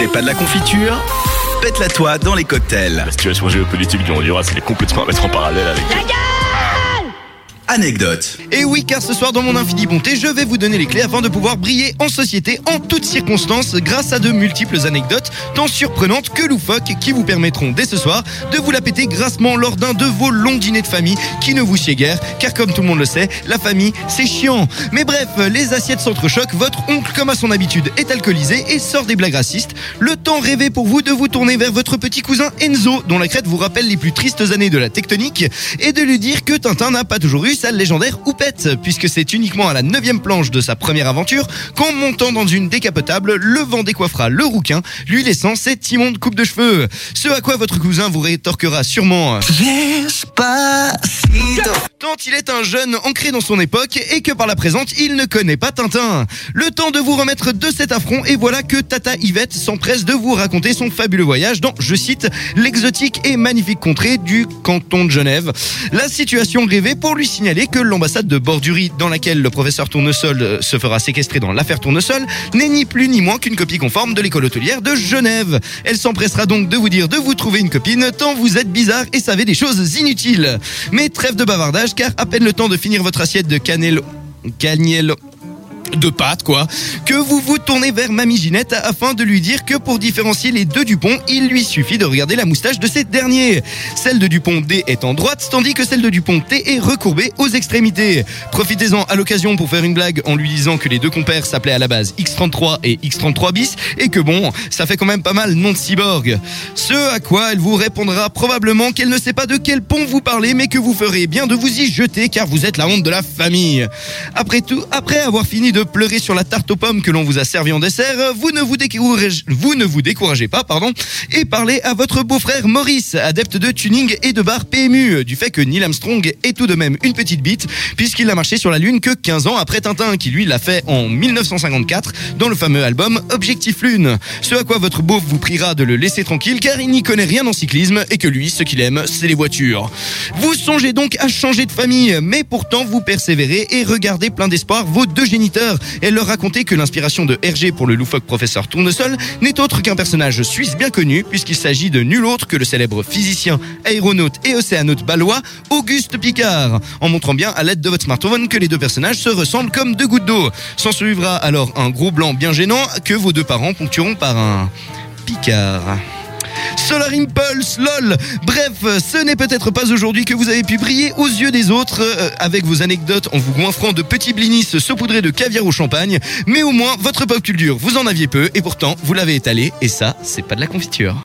C'est pas de la confiture Pète-la toi dans les cocktails. La situation géopolitique du Honduras, elle est complètement à mettre en parallèle avec... Anecdote. Et oui, car ce soir dans mon infini bonté, je vais vous donner les clés afin de pouvoir briller en société en toutes circonstances grâce à de multiples anecdotes, tant surprenantes que loufoques, qui vous permettront dès ce soir de vous la péter grassement lors d'un de vos longs dîners de famille qui ne vous sied guère, car comme tout le monde le sait, la famille, c'est chiant. Mais bref, les assiettes s'entrechoquent, votre oncle, comme à son habitude, est alcoolisé et sort des blagues racistes. Le temps rêvé pour vous de vous tourner vers votre petit cousin Enzo, dont la crête vous rappelle les plus tristes années de la tectonique, et de lui dire que Tintin n'a pas toujours eu sa légendaire houppette, puisque c'est uniquement à la neuvième planche de sa première aventure qu'en montant dans une décapotable, le vent décoiffera le rouquin, lui laissant cette immonde coupe de cheveux. Ce à quoi votre cousin vous rétorquera sûrement tant il est un jeune ancré dans son époque et que par la présente, il ne connaît pas Tintin. Le temps de vous remettre de cet affront et voilà que Tata Yvette s'empresse de vous raconter son fabuleux voyage dans, je cite, l'exotique et magnifique contrée du canton de Genève. La situation rêvée pour lui signaler que l'ambassade de Bordurie dans laquelle le professeur Tournesol euh, se fera séquestrer dans l'affaire Tournesol n'est ni plus ni moins qu'une copie conforme de l'école hôtelière de Genève. Elle s'empressera donc de vous dire de vous trouver une copine tant vous êtes bizarre et savez des choses inutiles. Mais trêve de bavardage car à peine le temps de finir votre assiette de cannelle cannelle de pâtes quoi, que vous vous tournez vers Mamie Ginette afin de lui dire que pour différencier les deux Dupont, il lui suffit de regarder la moustache de cette dernier. Celle de Dupont D est en droite, tandis que celle de Dupont T est recourbée aux extrémités. Profitez-en à l'occasion pour faire une blague en lui disant que les deux compères s'appelaient à la base X33 et X33 bis et que bon, ça fait quand même pas mal nom de cyborg. Ce à quoi elle vous répondra probablement qu'elle ne sait pas de quel pont vous parlez mais que vous ferez bien de vous y jeter car vous êtes la honte de la famille. Après tout, après avoir fini de pleurer sur la tarte aux pommes que l'on vous a servi en dessert, vous ne vous découragez, pas, pardon, et parlez à votre beau-frère Maurice, adepte de tuning et de bar PMU, du fait que Neil Armstrong est tout de même une petite bite, puisqu'il a marché sur la Lune que 15 ans après Tintin, qui lui l'a fait en 1954 dans le fameux album Objectif Lune. Ce à quoi votre beauf vous priera de le laisser tranquille, car il n'y connaît rien en cyclisme et que lui, ce qu'il aime, c'est les voitures. Vous songez donc à changer de famille, mais pourtant vous persévérez et regardez plein d'espoir vos deux géniteurs et leur raconter que l'inspiration de Hergé pour le loufoque professeur Tournesol n'est autre qu'un personnage suisse bien connu puisqu'il s'agit de nul autre que le célèbre physicien, aéronaute et océanote balois Auguste Picard, en montrant bien à l'aide de votre smartphone que les deux personnages se ressemblent comme deux gouttes d'eau. S'en suivra alors un gros blanc bien gênant que vos deux parents ponctueront par un Picard. Solar Impulse, lol. Bref, ce n'est peut-être pas aujourd'hui que vous avez pu briller aux yeux des autres euh, avec vos anecdotes en vous goinfrant de petits blinis saupoudrés de caviar au champagne, mais au moins votre pop culture, vous en aviez peu et pourtant vous l'avez étalé et ça, c'est pas de la confiture.